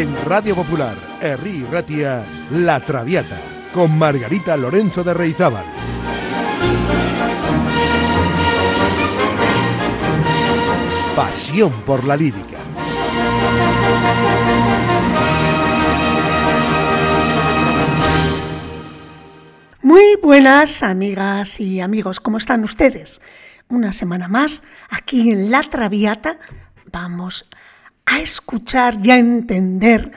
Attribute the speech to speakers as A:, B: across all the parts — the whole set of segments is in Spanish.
A: En Radio Popular, Herri Ratia, La Traviata, con Margarita Lorenzo de Reizábal. Pasión por la lírica.
B: Muy buenas amigas y amigos, ¿cómo están ustedes? Una semana más aquí en La Traviata vamos a escuchar y a entender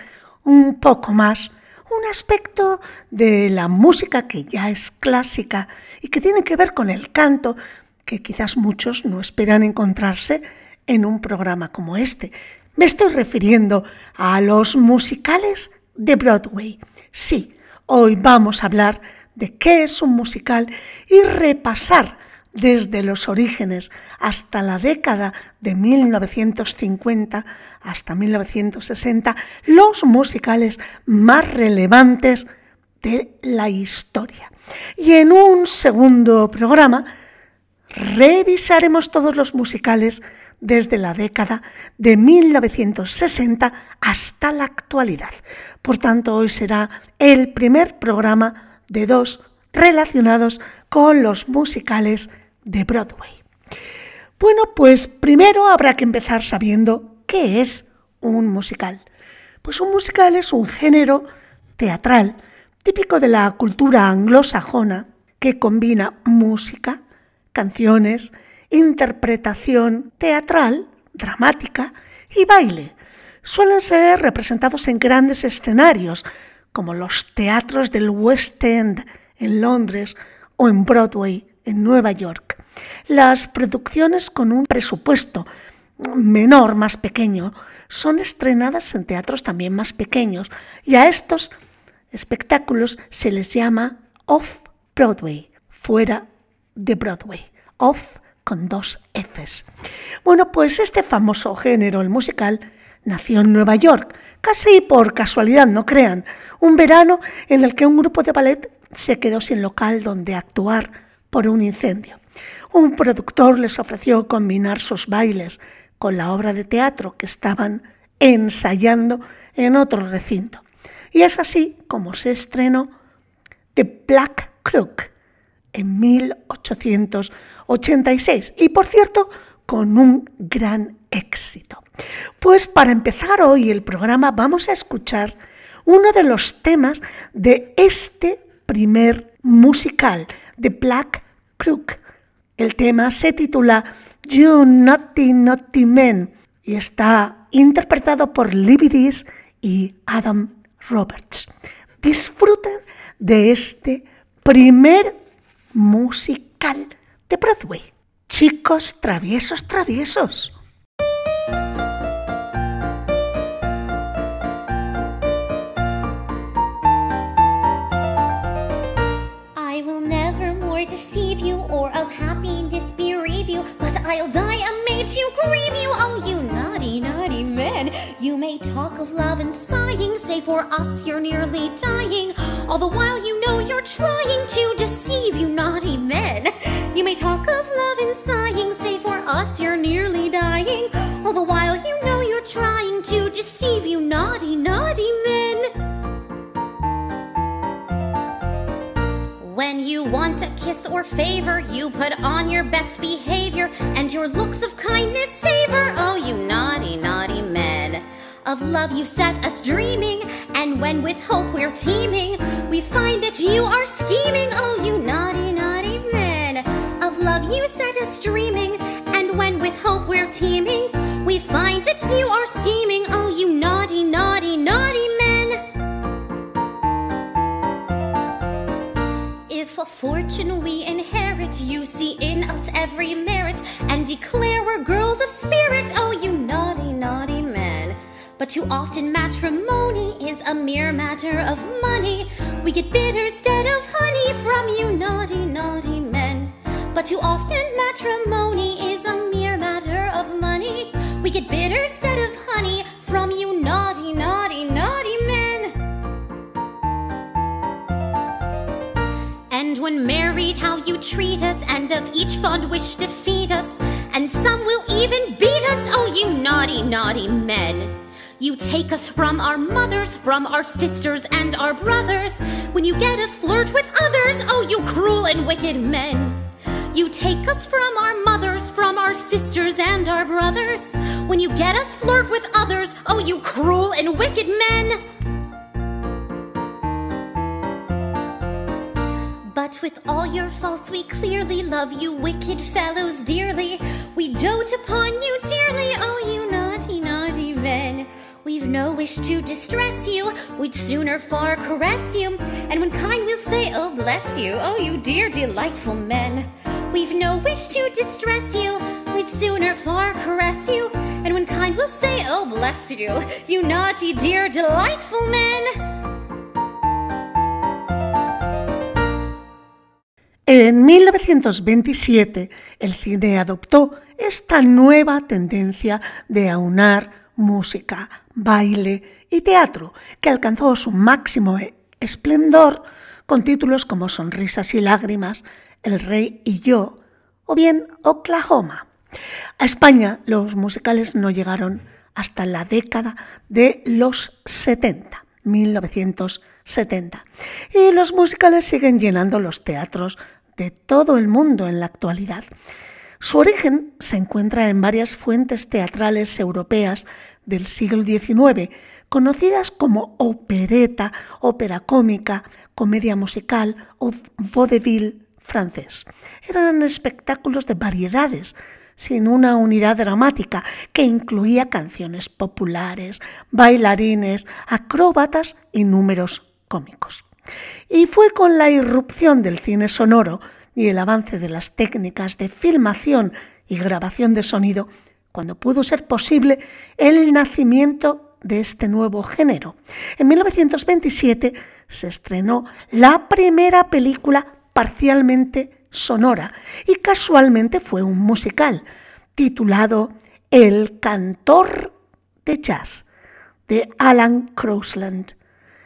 B: un poco más un aspecto de la música que ya es clásica y que tiene que ver con el canto, que quizás muchos no esperan encontrarse en un programa como este. Me estoy refiriendo a los musicales de Broadway. Sí, hoy vamos a hablar de qué es un musical y repasar desde los orígenes hasta la década de 1950 hasta 1960 los musicales más relevantes de la historia. Y en un segundo programa revisaremos todos los musicales desde la década de 1960 hasta la actualidad. Por tanto, hoy será el primer programa de dos relacionados con los musicales de Broadway. Bueno, pues primero habrá que empezar sabiendo qué es un musical. Pues un musical es un género teatral típico de la cultura anglosajona que combina música, canciones, interpretación teatral, dramática y baile. Suelen ser representados en grandes escenarios, como los teatros del West End en Londres o en Broadway en Nueva York. Las producciones con un presupuesto menor, más pequeño, son estrenadas en teatros también más pequeños y a estos espectáculos se les llama off-Broadway, fuera de Broadway, off con dos Fs. Bueno, pues este famoso género, el musical, nació en Nueva York, casi por casualidad, no crean, un verano en el que un grupo de ballet se quedó sin local donde actuar por un incendio. Un productor les ofreció combinar sus bailes con la obra de teatro que estaban ensayando en otro recinto. Y es así como se estrenó The Black Crook en 1886. Y por cierto, con un gran éxito. Pues para empezar hoy el programa vamos a escuchar uno de los temas de este primer musical, de Black Crook. El tema se titula You Naughty Naughty Men y está interpretado por Libby y Adam Roberts. Disfruten de este primer musical de Broadway. Chicos traviesos, traviesos.
C: I'll die amid you, grieve you, oh you naughty, naughty men. You may talk of love and sighing, say for us you're nearly dying, all the while you know you're trying to deceive you naughty men. When you want a kiss or favor, you put on your best behavior and your looks of kindness savor. Oh, you naughty, naughty men. Of love you set us dreaming, and when with hope we're teeming, we find that you are scheming. Oh, you naughty, naughty men. Of love you set us dreaming, and when with hope we're teeming, we find that you are scheming. Oh, A fortune we inherit, you see in us every merit, and declare we're girls of spirit. Oh, you naughty, naughty men. But too often matrimony is a mere matter of money. We get bitter instead of honey from you naughty, naughty men. But too often matrimony is a mere matter of money. We get bitter instead of honey from you naughty, naughty when married, how you treat us, and of each fond wish defeat us, and some will even beat us. Oh, you naughty, naughty men. You take us from our mothers, from our sisters and our brothers. When you get us flirt with others, oh, you cruel and wicked men. You take us from our mothers, from our sisters and our brothers. When you get us flirt with others, oh, you cruel and wicked men. With all your faults, we clearly love you, wicked fellows, dearly. We dote upon you dearly, oh, you naughty, naughty men. We've no wish to distress you, we'd sooner far caress you. And when kind, we'll say, oh, bless you, oh, you dear, delightful men. We've no wish to distress you, we'd sooner far caress you. And when kind, we'll say, oh, bless you, you naughty, dear, delightful men.
B: En 1927 el cine adoptó esta nueva tendencia de aunar música, baile y teatro, que alcanzó su máximo esplendor con títulos como Sonrisas y Lágrimas, El Rey y yo, o bien Oklahoma. A España los musicales no llegaron hasta la década de los 70, 1970, y los musicales siguen llenando los teatros de todo el mundo en la actualidad. Su origen se encuentra en varias fuentes teatrales europeas del siglo XIX, conocidas como opereta, ópera cómica, comedia musical o vaudeville francés. Eran espectáculos de variedades, sin una unidad dramática que incluía canciones populares, bailarines, acróbatas y números Y fue con la irrupción del cine sonoro y el avance de las técnicas de filmación y grabación de sonido cuando pudo ser posible el nacimiento de este nuevo género. En 1927 se estrenó la primera película parcialmente sonora y casualmente fue un musical titulado El cantor de jazz de Alan Crosland.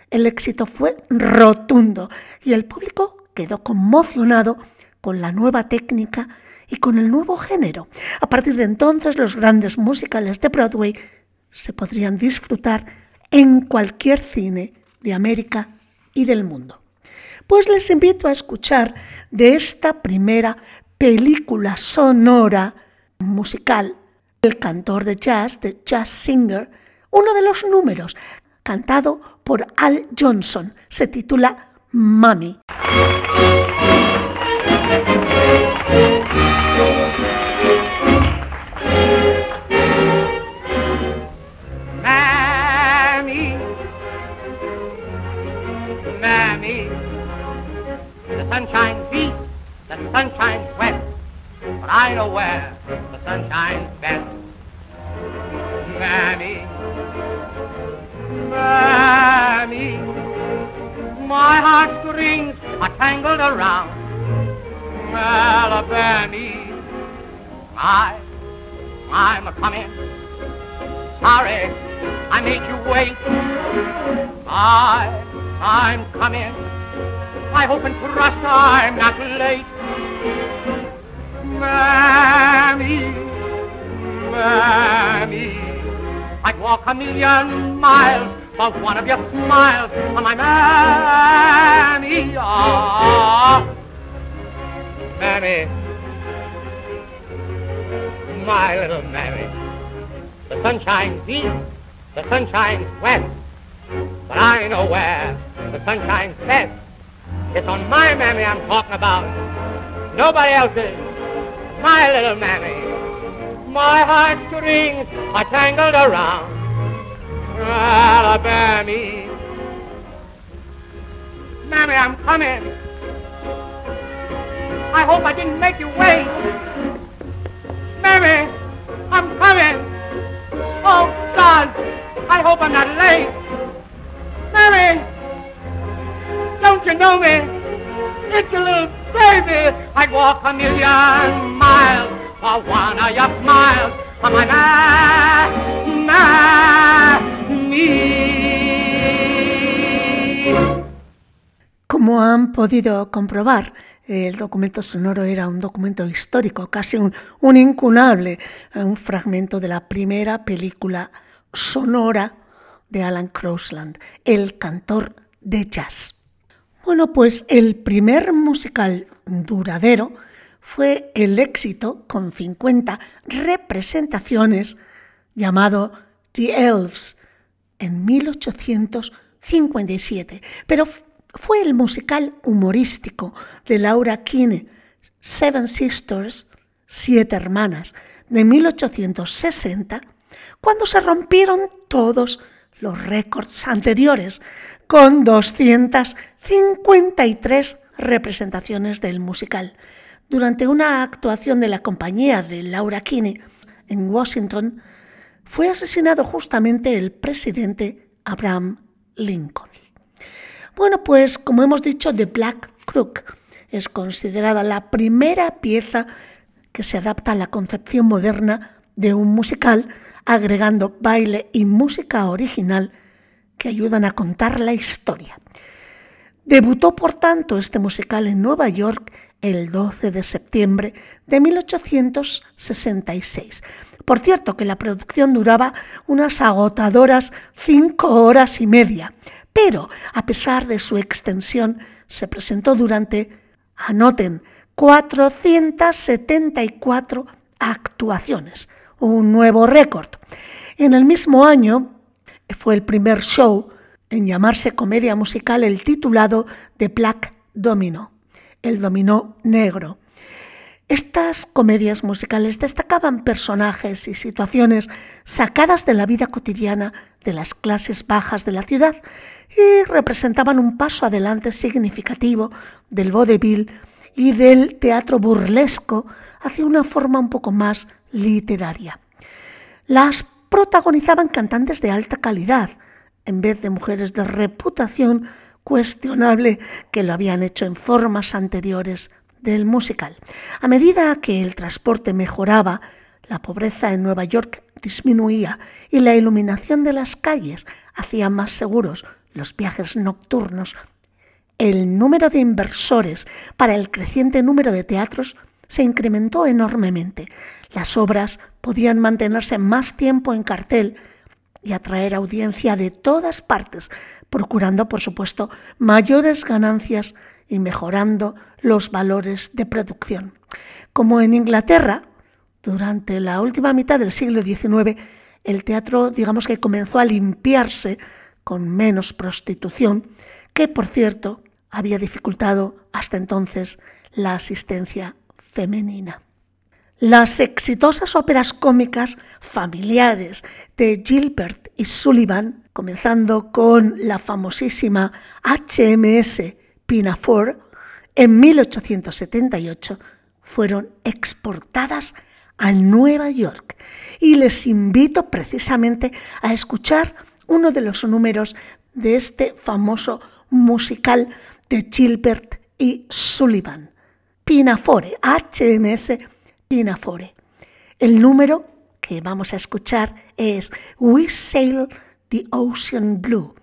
B: El éxito fue rotundo y el público quedó conmocionado con la nueva técnica y con el nuevo género. A partir de entonces los grandes musicales de Broadway se podrían disfrutar en cualquier cine de América y del mundo. Pues les invito a escuchar de esta primera película sonora musical, El cantor de jazz, de Jazz Singer, uno de los números cantado por Al Johnson. Se titula Mami.
D: Mammy, Mammy, the sun shines east, the sun shines west, but I know where the sun shines best. Mammy, Mammy, my heartstrings are tangled around Alabama. I, I'm a coming. Sorry, I made you wait. I, I'm coming. I hope and trust I'm not late. Mammy, Mammy. I'd walk a million miles for one of your smiles, oh, my mammy, oh. Mammy, my little mammy. The sun shines east, the sun shines west, but I know where the sun shines best. It's on my mammy I'm talking about, nobody else's. My little mammy. My heartstrings are tangled around Alabama. Mammy, I'm coming. I hope I didn't make you wait. Mammy, I'm coming. Oh, God, I hope I'm not late. Mammy, don't you know me? It's a little baby. I'd walk a million miles for one of your smiles.
B: Como han podido comprobar, el documento sonoro era un documento histórico, casi un, un incunable, un fragmento de la primera película sonora de Alan Crosland, el cantor de jazz. Bueno, pues el primer musical duradero fue el éxito con 50 representaciones llamado The Elves en 1857, pero fue el musical humorístico de Laura Kinney, Seven Sisters, Siete Hermanas, de 1860, cuando se rompieron todos los récords anteriores, con 253 representaciones del musical. Durante una actuación de la compañía de Laura Kinney en Washington, fue asesinado justamente el presidente Abraham Lincoln. Bueno, pues como hemos dicho, The Black Crook es considerada la primera pieza que se adapta a la concepción moderna de un musical, agregando baile y música original que ayudan a contar la historia. Debutó, por tanto, este musical en Nueva York el 12 de septiembre de 1866. Por cierto, que la producción duraba unas agotadoras cinco horas y media, pero a pesar de su extensión, se presentó durante, anoten, 474 actuaciones, un nuevo récord. En el mismo año fue el primer show en llamarse comedia musical el titulado The Black Domino, el dominó negro. Estas comedias musicales destacaban personajes y situaciones sacadas de la vida cotidiana de las clases bajas de la ciudad y representaban un paso adelante significativo del vaudeville y del teatro burlesco hacia una forma un poco más literaria. Las protagonizaban cantantes de alta calidad, en vez de mujeres de reputación cuestionable que lo habían hecho en formas anteriores del musical. A medida que el transporte mejoraba, la pobreza en Nueva York disminuía y la iluminación de las calles hacía más seguros los viajes nocturnos el número de inversores para el creciente número de teatros se incrementó enormemente. Las obras podían mantenerse más tiempo en cartel y atraer audiencia de todas partes, procurando, por supuesto, mayores ganancias y mejorando los valores de producción. Como en Inglaterra, durante la última mitad del siglo XIX, el teatro, digamos que comenzó a limpiarse con menos prostitución, que por cierto había dificultado hasta entonces la asistencia femenina. Las exitosas óperas cómicas familiares de Gilbert y Sullivan, comenzando con la famosísima HMS Pinafore en 1878, fueron exportadas a Nueva York y les invito precisamente a escuchar uno de los números de este famoso musical de Gilbert y Sullivan. Pinafore, HMS Pinafore. El número que vamos a escuchar es We Sail the Ocean Blue,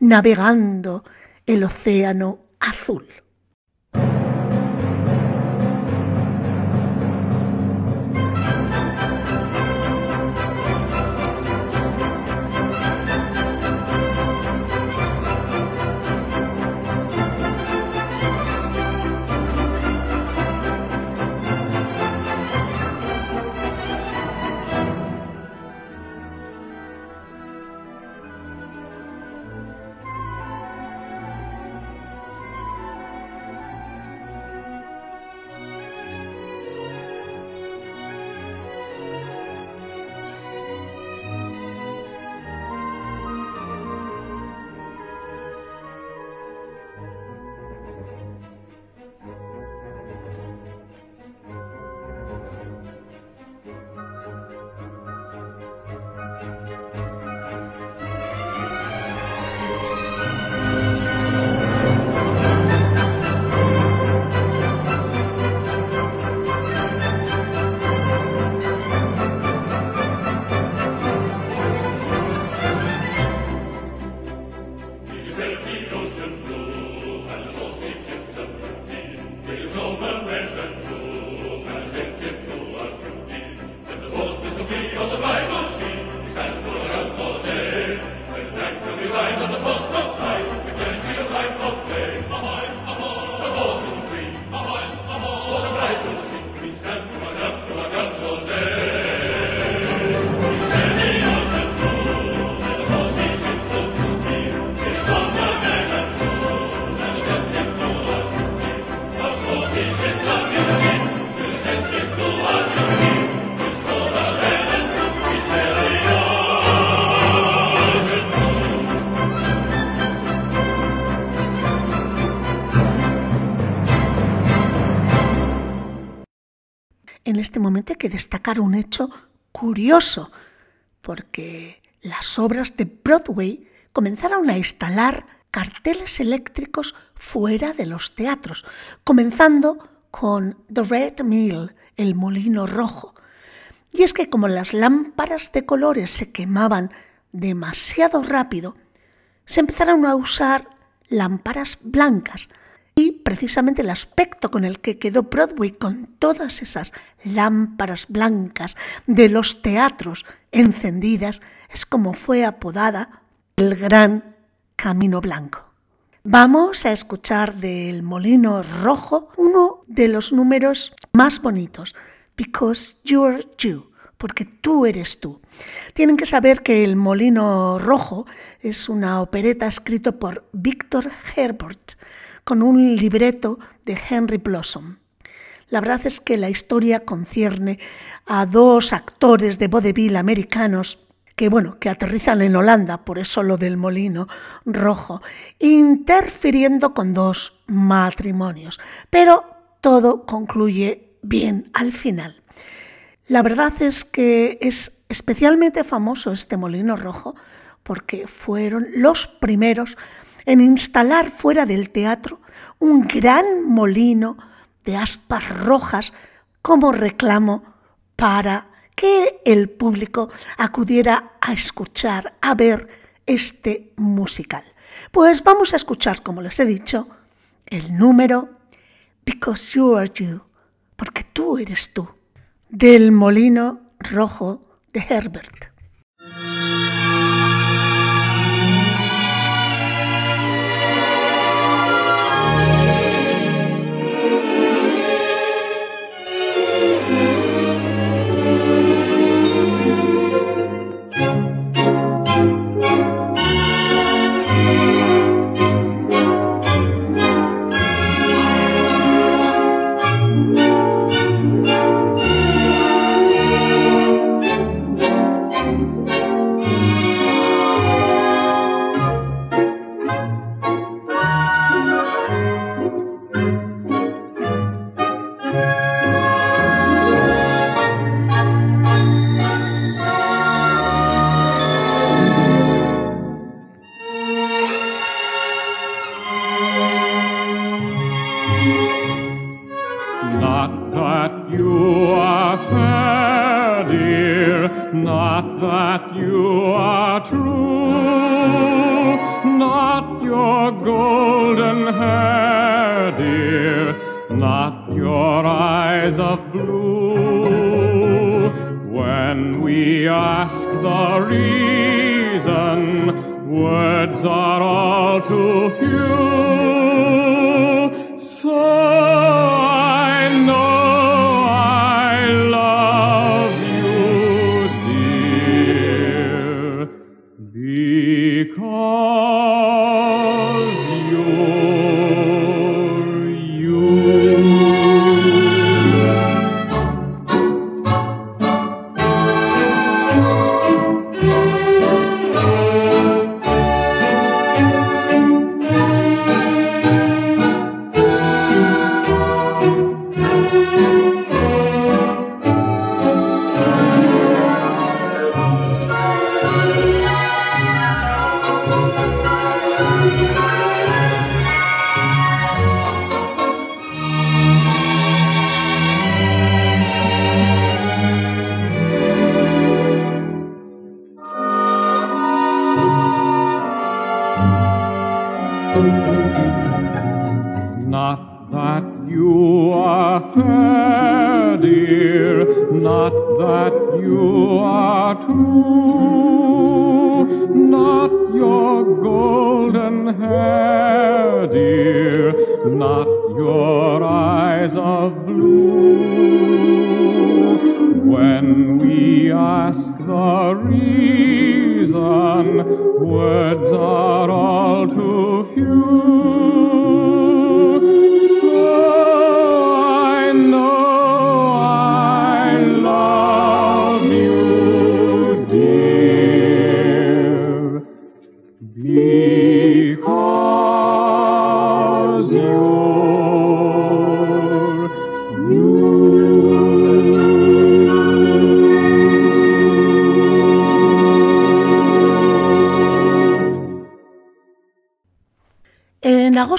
B: navegando el océano azul. Este momento hay que destacar un hecho curioso, porque las obras de Broadway comenzaron a instalar carteles eléctricos fuera de los teatros, comenzando con The Red Mill, el molino rojo. Y es que como las lámparas de colores se quemaban demasiado rápido, se empezaron a usar lámparas blancas. Y precisamente el aspecto con el que quedó Broadway con todas esas lámparas blancas de los teatros encendidas es como fue apodada el Gran Camino Blanco. Vamos a escuchar del Molino Rojo uno de los números más bonitos, Because You're You, porque tú eres tú. Tienen que saber que El Molino Rojo es una opereta escrita por Victor Herbert con un libreto de Henry Blossom. La verdad es que la historia concierne a dos actores de vodevil americanos que bueno, que aterrizan en Holanda, por eso lo del molino rojo, interfiriendo con dos matrimonios. Pero todo concluye bien al final. La verdad es que es especialmente famoso este molino rojo porque fueron los primeros en instalar fuera del teatro un gran molino de aspas rojas como reclamo para que el público acudiera a escuchar, a ver este musical. Pues vamos a escuchar, como les he dicho, el número Because You Are You, porque tú eres tú, del molino rojo de Herbert.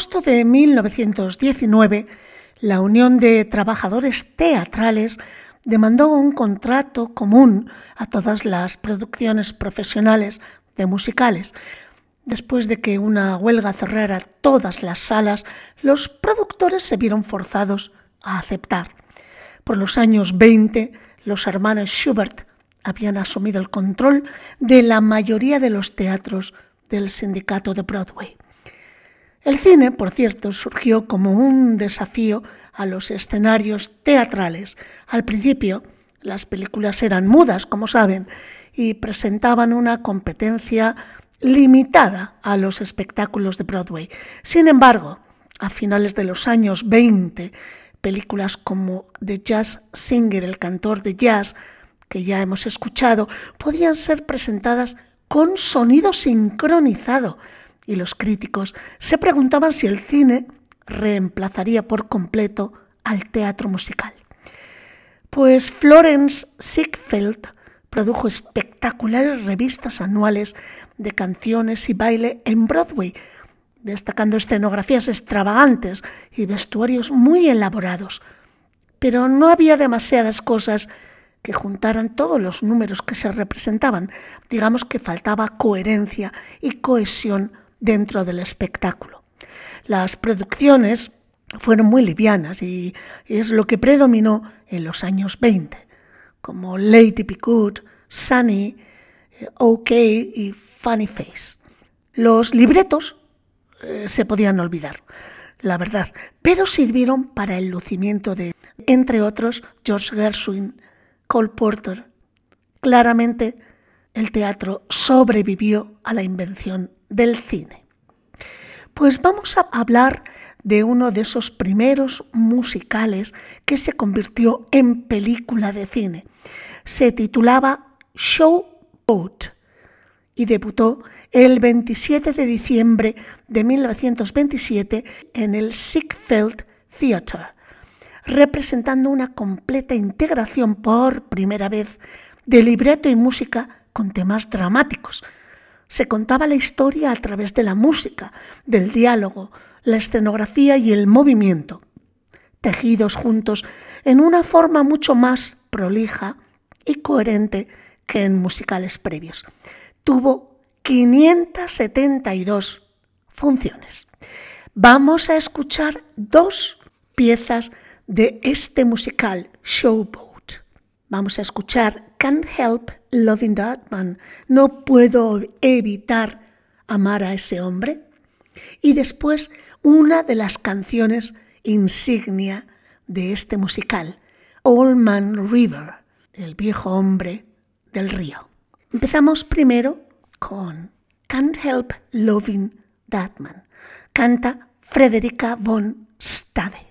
B: Agosto de 1919, la Unión de Trabajadores Teatrales demandó un contrato común a todas las producciones profesionales de musicales. Después de que una huelga cerrara todas las salas, los productores se vieron forzados a aceptar. Por los años 20, los hermanos Schubert habían asumido el control de la mayoría de los teatros del sindicato de Broadway. El cine, por cierto, surgió como un desafío a los escenarios teatrales. Al principio, las películas eran mudas, como saben, y presentaban una competencia limitada a los espectáculos de Broadway. Sin embargo, a finales de los años 20, películas como The Jazz Singer, el cantor de jazz, que ya hemos escuchado, podían ser presentadas con sonido sincronizado y los críticos se preguntaban si el cine reemplazaría por completo al teatro musical. Pues Florence Ziegfeld produjo espectaculares revistas anuales de canciones y baile en Broadway, destacando escenografías extravagantes y vestuarios muy elaborados. Pero no había demasiadas cosas que juntaran todos los números que se representaban. Digamos que faltaba coherencia y cohesión dentro del espectáculo. Las producciones fueron muy livianas y es lo que predominó en los años 20, como Lady Good, Sunny, eh, OK y Funny Face. Los libretos eh, se podían olvidar, la verdad, pero sirvieron para el lucimiento de, entre otros, George Gershwin, Cole Porter. Claramente, el teatro sobrevivió a la invención del cine. Pues vamos a hablar de uno de esos primeros musicales que se convirtió en película de cine. Se titulaba Showboat y debutó el 27 de diciembre de 1927 en el Ziegfeld Theatre, representando una completa integración por primera vez de libreto y música con temas dramáticos. Se contaba la historia a través de la música, del diálogo, la escenografía y el movimiento, tejidos juntos en una forma mucho más prolija y coherente que en musicales previos. Tuvo 572 funciones. Vamos a escuchar dos piezas de este musical Showboat. Vamos a escuchar Can't Help Loving That Man. No puedo evitar amar a ese hombre. Y después una de las canciones insignia de este musical, Old Man River, el viejo hombre del río. Empezamos primero con Can't Help Loving That Man. Canta Frederica von Stade.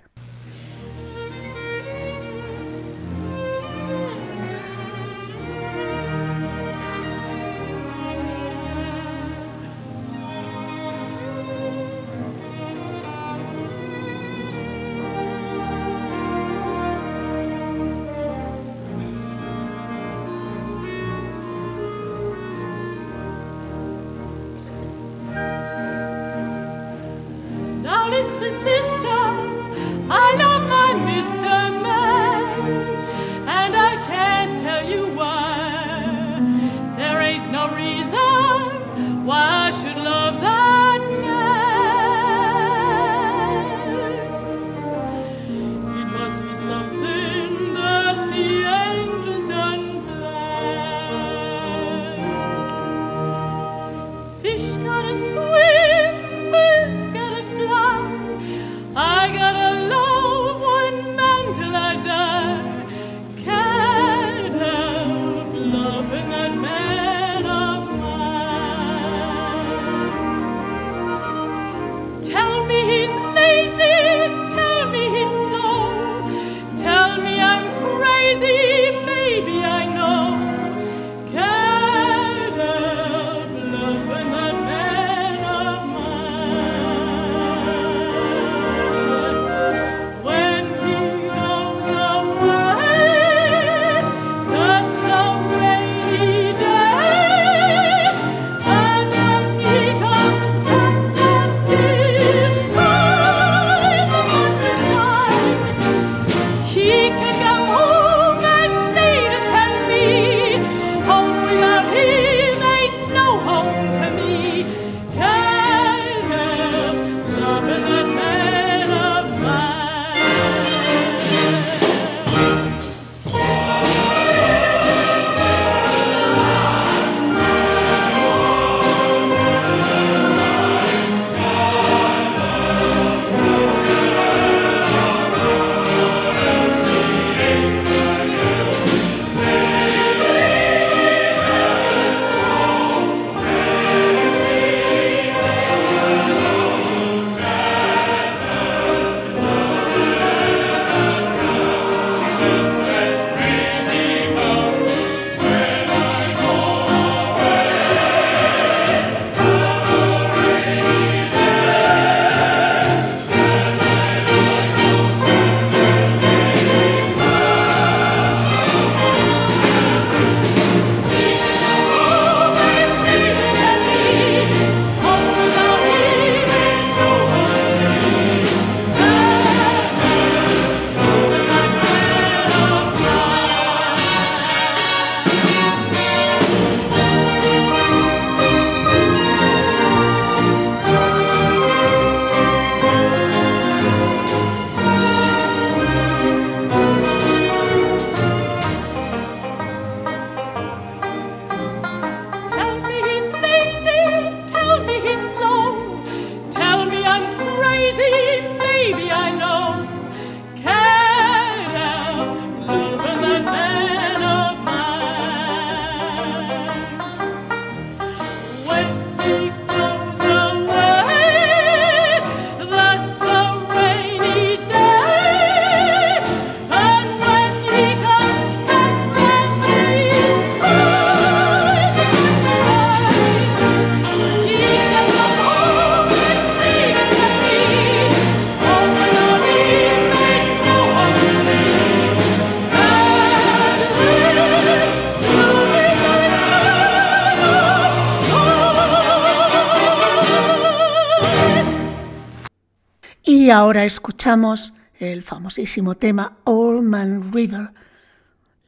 B: Y ahora escuchamos el famosísimo tema Old Man River.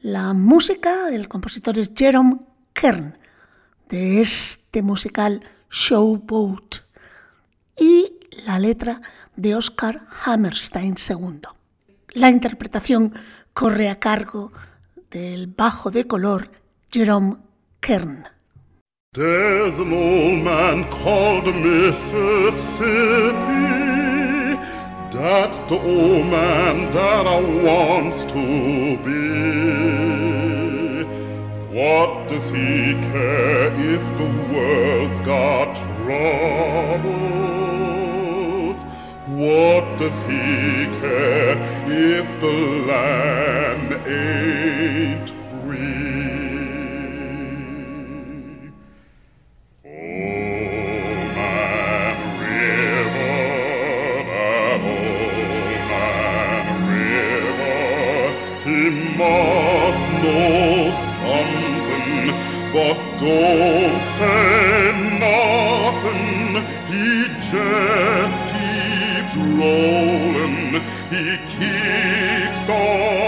B: La música, el compositor es Jerome Kern, de este musical Showboat. Y la letra de Oscar Hammerstein II. La interpretación corre a cargo del bajo de color Jerome Kern.
E: That's the old man that I wants to be. What does he care if the world's got troubles? What does he care if the land ain't know something, but say nothing. He just keeps rolling. He keeps on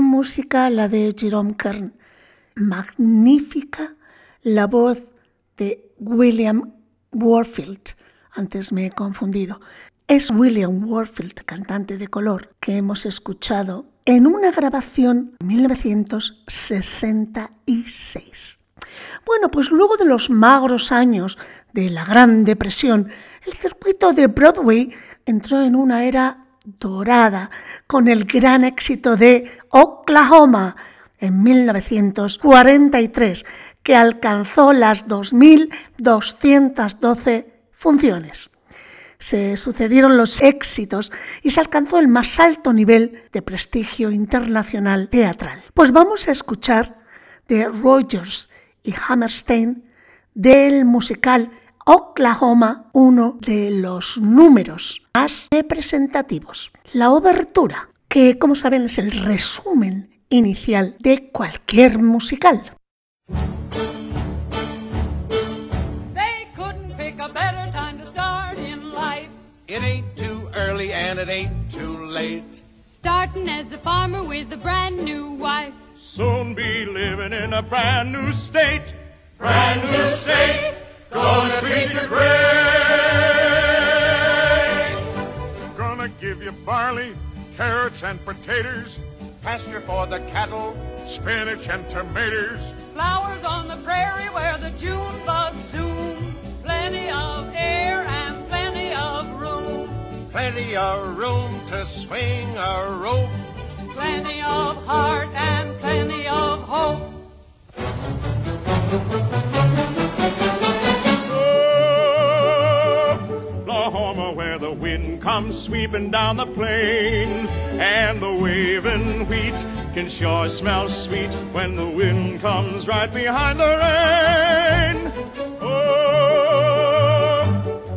B: Música la de Jerome Kern. Magnífica la voz de William Warfield. Antes me he confundido. Es William Warfield, cantante de color, que hemos escuchado en una grabación de 1966. Bueno, pues luego de los magros años de la Gran Depresión, el circuito de Broadway entró en una era dorada con el gran éxito de Oklahoma en 1943, que alcanzó las 2.212 funciones. Se sucedieron los éxitos y se alcanzó el más alto nivel de prestigio internacional teatral. Pues vamos a escuchar de Rogers y Hammerstein del musical Oklahoma, uno de los números más representativos. La obertura, que como saben es el resumen inicial de cualquier musical.
F: They couldn't pick a better time to start in life.
G: It ain't too early and it ain't too late.
H: Starting as a farmer with a brand new wife.
E: Soon be living in a brand new state. Brand new state, gonna treat you great. Gonna give you barley, carrots, and potatoes,
G: Pasture for the cattle,
E: spinach and tomatoes.
F: Flowers on the prairie where the June bugs zoom. Plenty of air and plenty of room.
G: plenty of room to swing a rope.
F: Plenty of heart and plenty of hope.
I: Wind comes sweeping down the plain, and the waving wheat can sure smell sweet when the wind comes right behind the rain. Oh,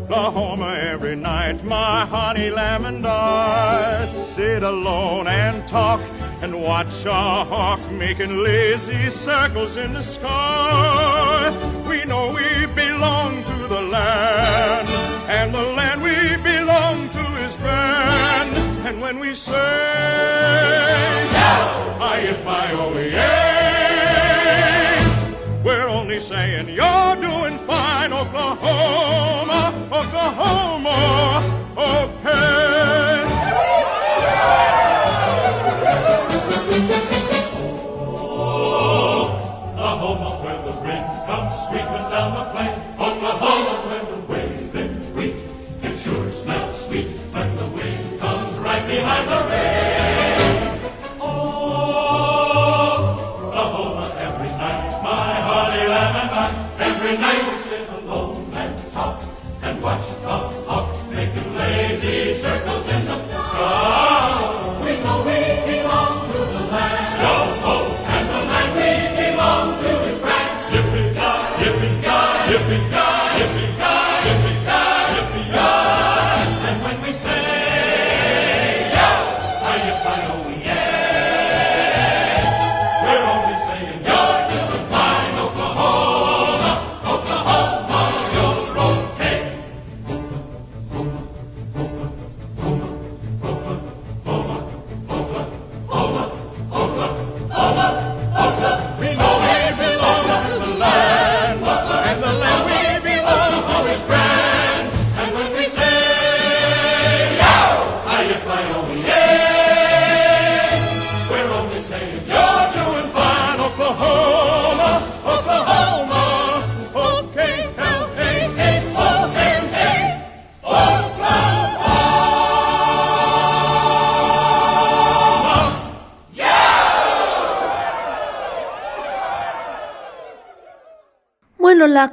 I: Oklahoma, every night my honey lamb and I sit alone and talk and watch a hawk making lazy circles in the sky. We know we belong to the land, and the land we belong to is grand. And when we say, I hit my yeah, we're only saying you're doing fine, Oklahoma, Oklahoma, okay.
J: The rain.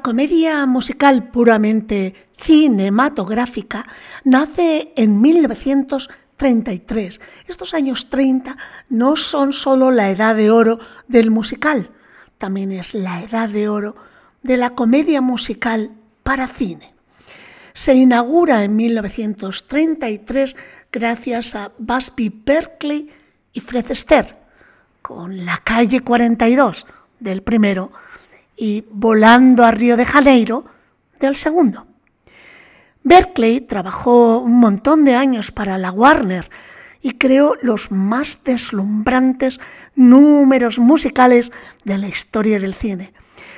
B: Comedia musical puramente cinematográfica nace en 1933. Estos años 30 no son solo la edad de oro del musical, también es la edad de oro de la comedia musical para cine. Se inaugura en 1933 gracias a Busby Berkeley y Fred Astaire, con La calle 42 del primero y Volando a Río de Janeiro del segundo. Berkeley trabajó un montón de años para la Warner y creó los más deslumbrantes números musicales de la historia del cine.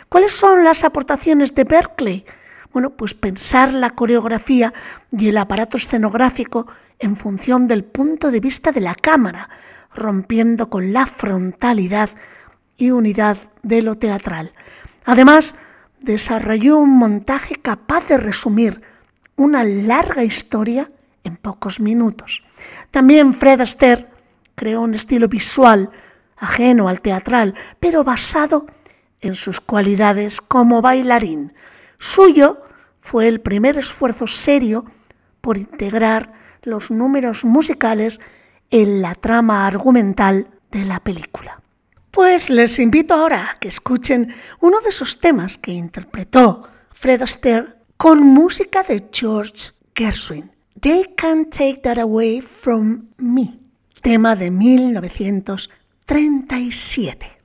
B: ¿Cuáles son las aportaciones de Berkeley? Bueno, pues pensar la coreografía y el aparato escenográfico en función del punto de vista de la cámara, rompiendo con la frontalidad y unidad de lo teatral. Además, desarrolló un montaje capaz de resumir una larga historia en pocos minutos. También Fred Astaire creó un estilo visual ajeno al teatral, pero basado en sus cualidades como bailarín. Suyo fue el primer esfuerzo serio por integrar los números musicales en la trama argumental de la película. Pues les invito ahora a que escuchen uno de esos temas que interpretó Fred Astaire con música de George Gershwin. They Can't Take That Away From Me, tema de 1937.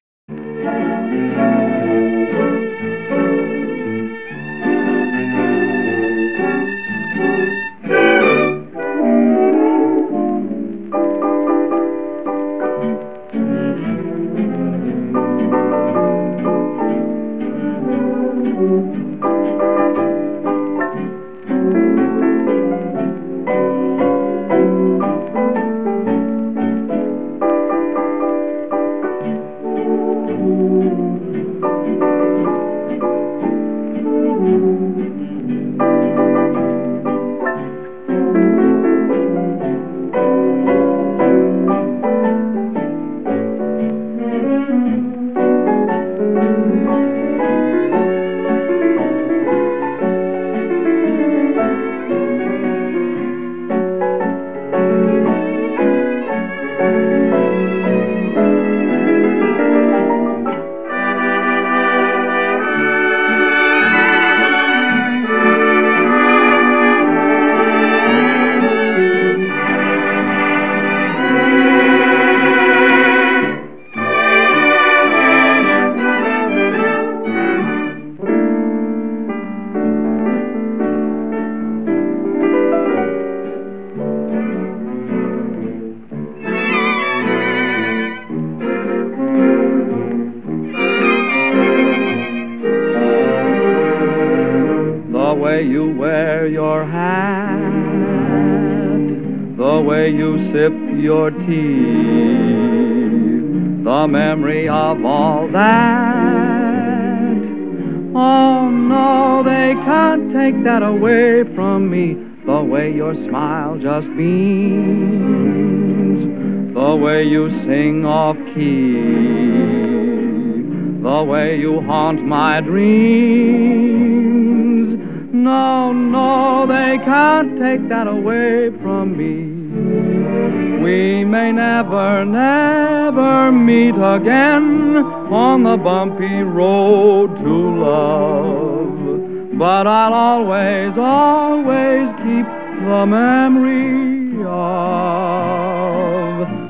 K: The bumpy road to love. But I'll always, always keep the memory of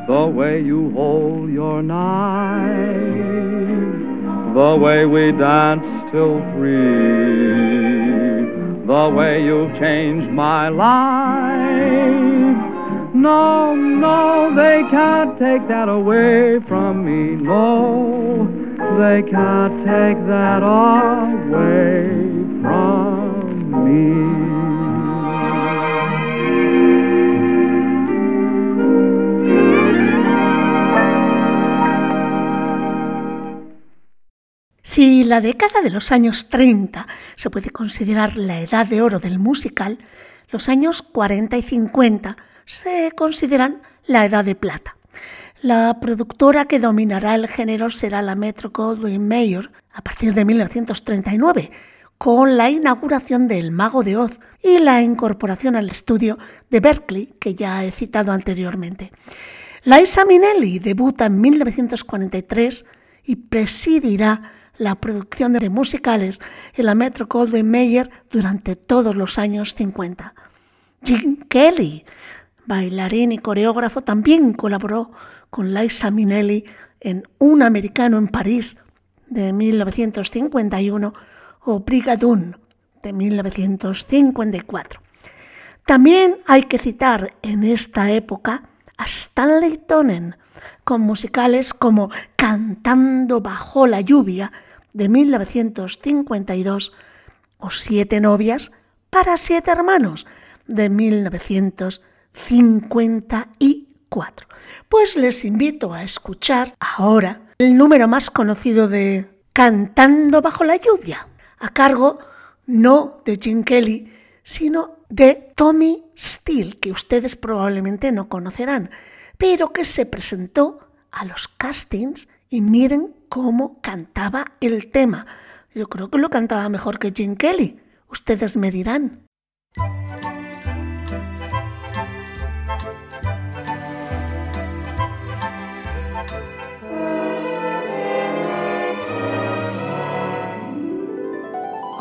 K: the way you hold your knife the way we danced till three, the way you've changed my life. No, no, they can't take that away from me. No, they can't take that away from me.
B: Si la década de los años 30 se puede considerar la edad de oro del musical, los años 40 y 50 se consideran la edad de plata. La productora que dominará el género será la Metro Goldwyn Mayer a partir de 1939, con la inauguración de El Mago de Oz y la incorporación al estudio de Berkeley, que ya he citado anteriormente. Liza Minnelli debuta en 1943 y presidirá la producción de musicales en la Metro Goldwyn Mayer durante todos los años 50. Jim Kelly, bailarín y coreógrafo, también colaboró con Liza Minnelli en Un americano en París de 1951 o Brigadoon de 1954. También hay que citar en esta época a Stanley Tonen con musicales como Cantando bajo la lluvia de 1952 o Siete novias para siete hermanos de 1954. Pues les invito a escuchar ahora el número más conocido de Cantando bajo la lluvia, a cargo no de Jim Kelly, sino de Tommy Steele, que ustedes probablemente no conocerán, pero que se presentó a los castings y miren cómo cantaba el tema. Yo creo que lo cantaba mejor que Jim Kelly. Ustedes me dirán.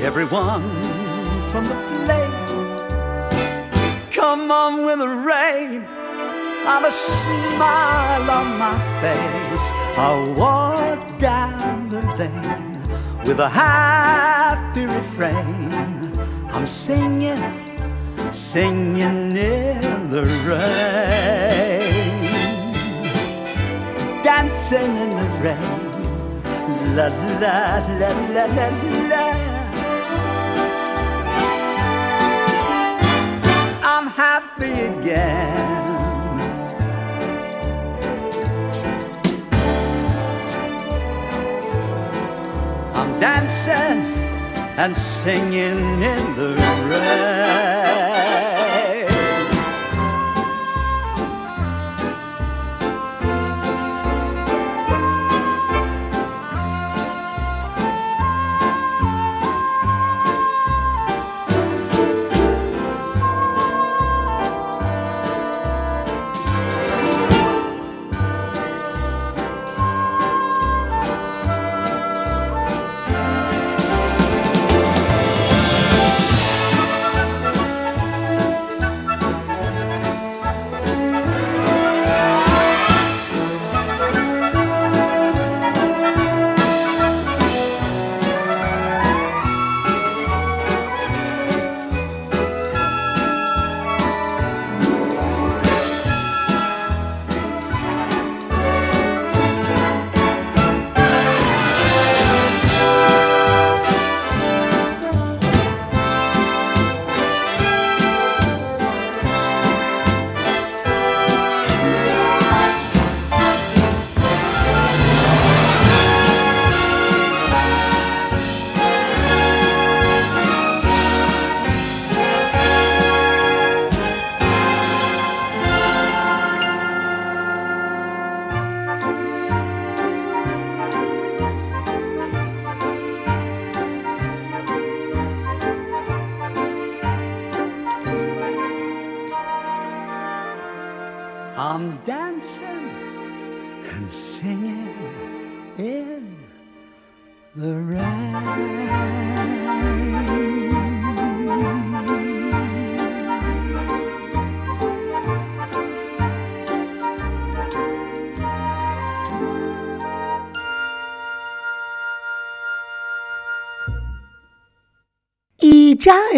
L: everyone from the place. Come on with the rain I've a smile on my face. I walk down the lane with a happy refrain. I'm singing, singing in the rain, dancing in the rain. La la la la la la. Happy again. I'm dancing and singing in the
B: rain.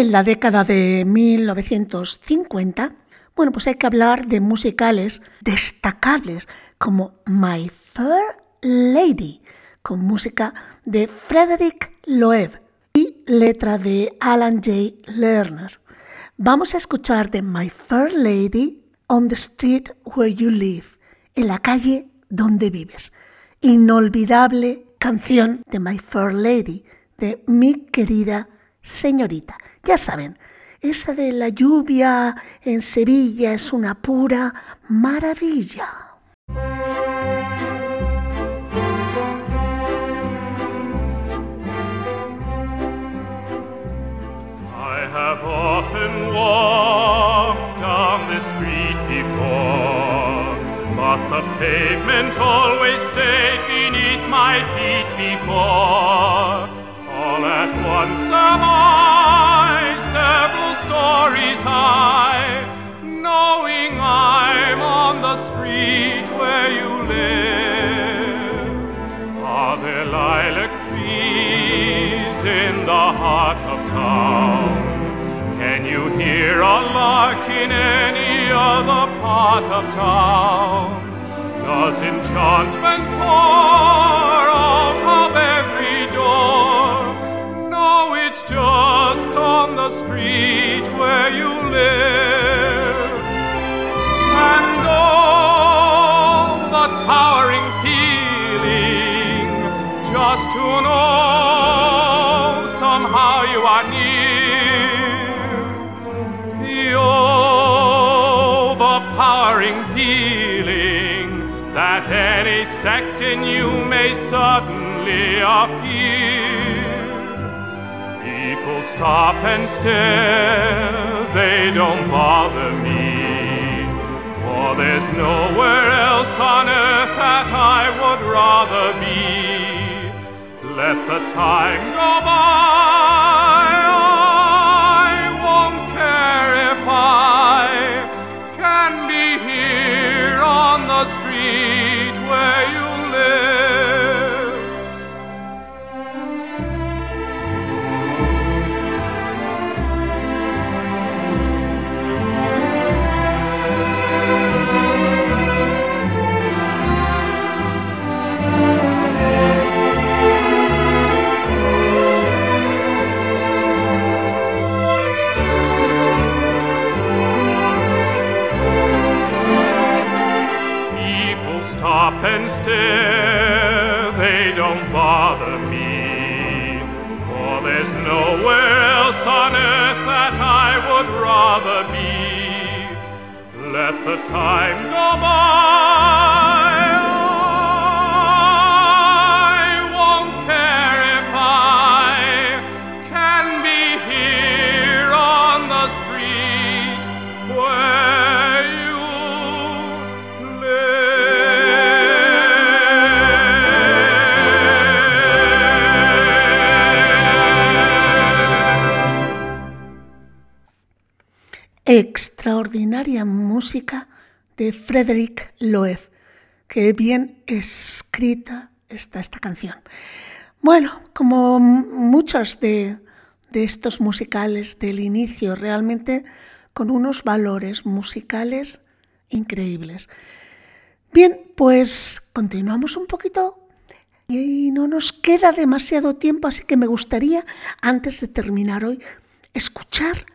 B: En la década de 1950, bueno, pues hay que hablar de musicales destacables como My Fair Lady, con música de Frederick Loeb y letra de Alan J. Lerner. Vamos a escuchar de My Fair Lady on the Street Where You Live, en la calle donde vives. Inolvidable canción de My Fair Lady, de mi querida señorita. Ya saben, esa de la lluvia en Sevilla es una pura maravilla.
M: I have often walked down this street before, but the pavement always stayed beneath my feet before. All at once am I high, knowing I'm on the street where you live. Are there lilac trees in the heart of town? Can you hear a lark in any other part of town? Does enchantment pour out of every? No, it's just on the street where you live. And oh, the towering feeling just to know somehow you are near. The overpowering feeling that any second you may suddenly appear. Stop and stare, they don't bother me. For there's nowhere else on earth that I would rather be. Let the time go by, and stare, they don't bother me. For there's nowhere else on earth that I would rather be. Let the time go by.
B: Extraordinaria música de Frederick Loeb. Qué bien escrita está esta canción. Bueno, como muchos de, de estos musicales del inicio, realmente con unos valores musicales increíbles. Bien, pues continuamos un poquito y no nos queda demasiado tiempo, así que me gustaría, antes de terminar hoy, escuchar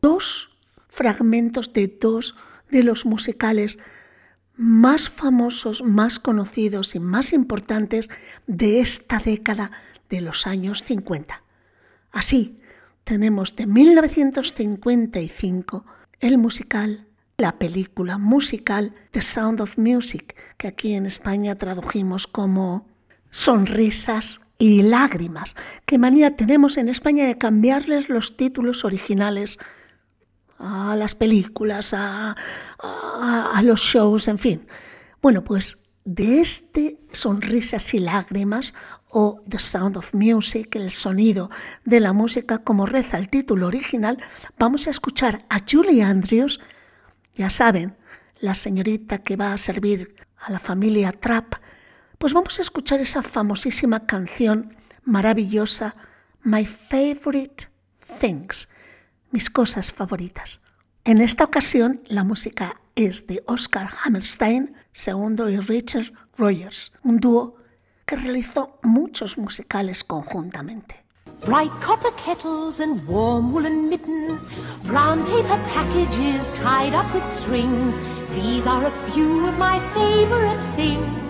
B: dos fragmentos de dos de los musicales más famosos, más conocidos y más importantes de esta década de los años 50. Así, tenemos de 1955 el musical, la película musical The Sound of Music, que aquí en España tradujimos como Sonrisas y Lágrimas. ¿Qué manía tenemos en España de cambiarles los títulos originales a las películas, a, los shows, en fin. Bueno, pues de este Sonrisas y Lágrimas o The Sound of Music, el sonido de la música, como reza el título original, vamos a escuchar a Julie Andrews, ya saben, la señorita que va a servir a la familia Trapp, pues vamos a escuchar esa famosísima canción maravillosa, My Favorite Things, mis cosas favoritas. En esta ocasión la música es de Oscar Hammerstein, segundo y Richard Rogers, un dúo que realizó muchos musicales conjuntamente.
N: Bright copper kettles and warm woolen mittens, brown paper packages tied up with strings. These are a few of my favorite things.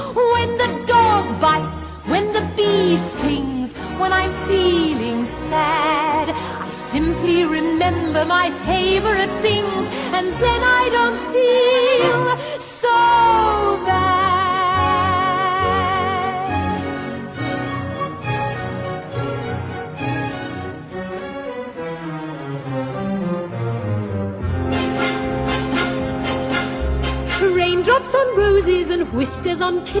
N: When the dog bites, when the bee stings, when I'm feeling sad, I simply remember my favorite things, and then I don't feel so bad. Raindrops on roses and whiskers on kittens,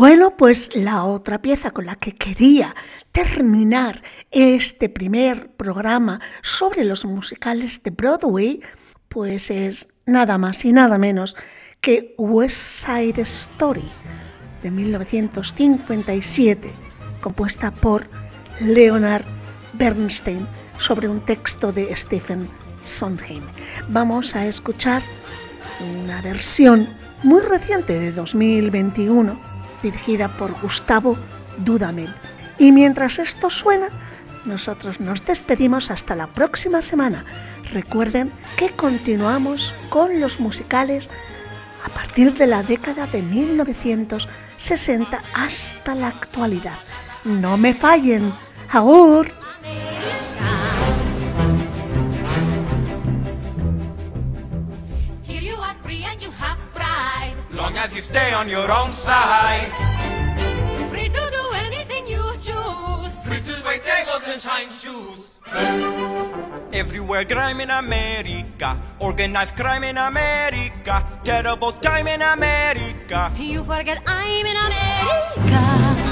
B: Bueno, pues la otra pieza con la que quería terminar este primer programa sobre los musicales de Broadway, pues es nada más y nada menos que West Side Story de 1957, compuesta por Leonard Bernstein sobre un texto de Stephen Sondheim. Vamos a escuchar una versión muy reciente de 2021 dirigida por Gustavo Dudamel. Y mientras esto suena, nosotros nos despedimos hasta la próxima semana. Recuerden que continuamos con los musicales a partir de la década de 1960 hasta la actualidad. No me fallen. ¡Agur!
O: As you stay on your own side.
F: Free to do anything you choose.
O: Free to wait tables and shine shoes. Everywhere crime in America, organized crime in America, terrible time in America.
F: You forget I'm in America.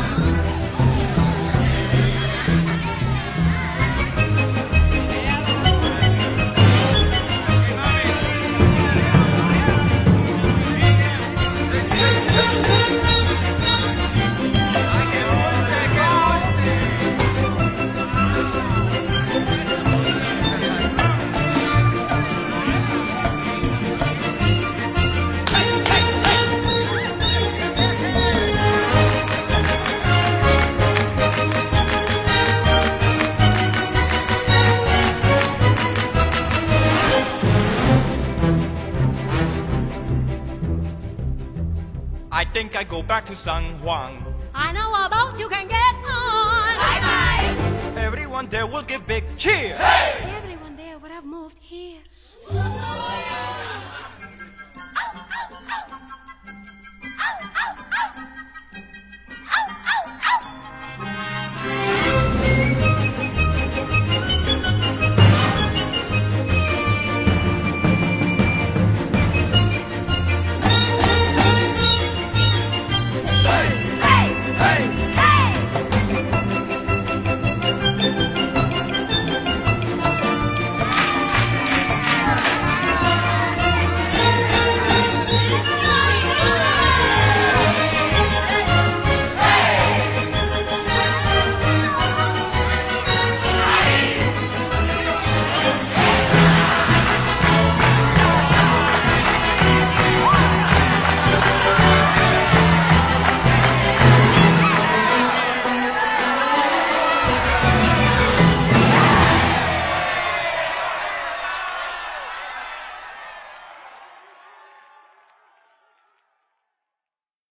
O: I go back to San Juan.
F: I know about you can get on. Bye bye.
O: Everyone everyone there will give big cheer.
C: Everyone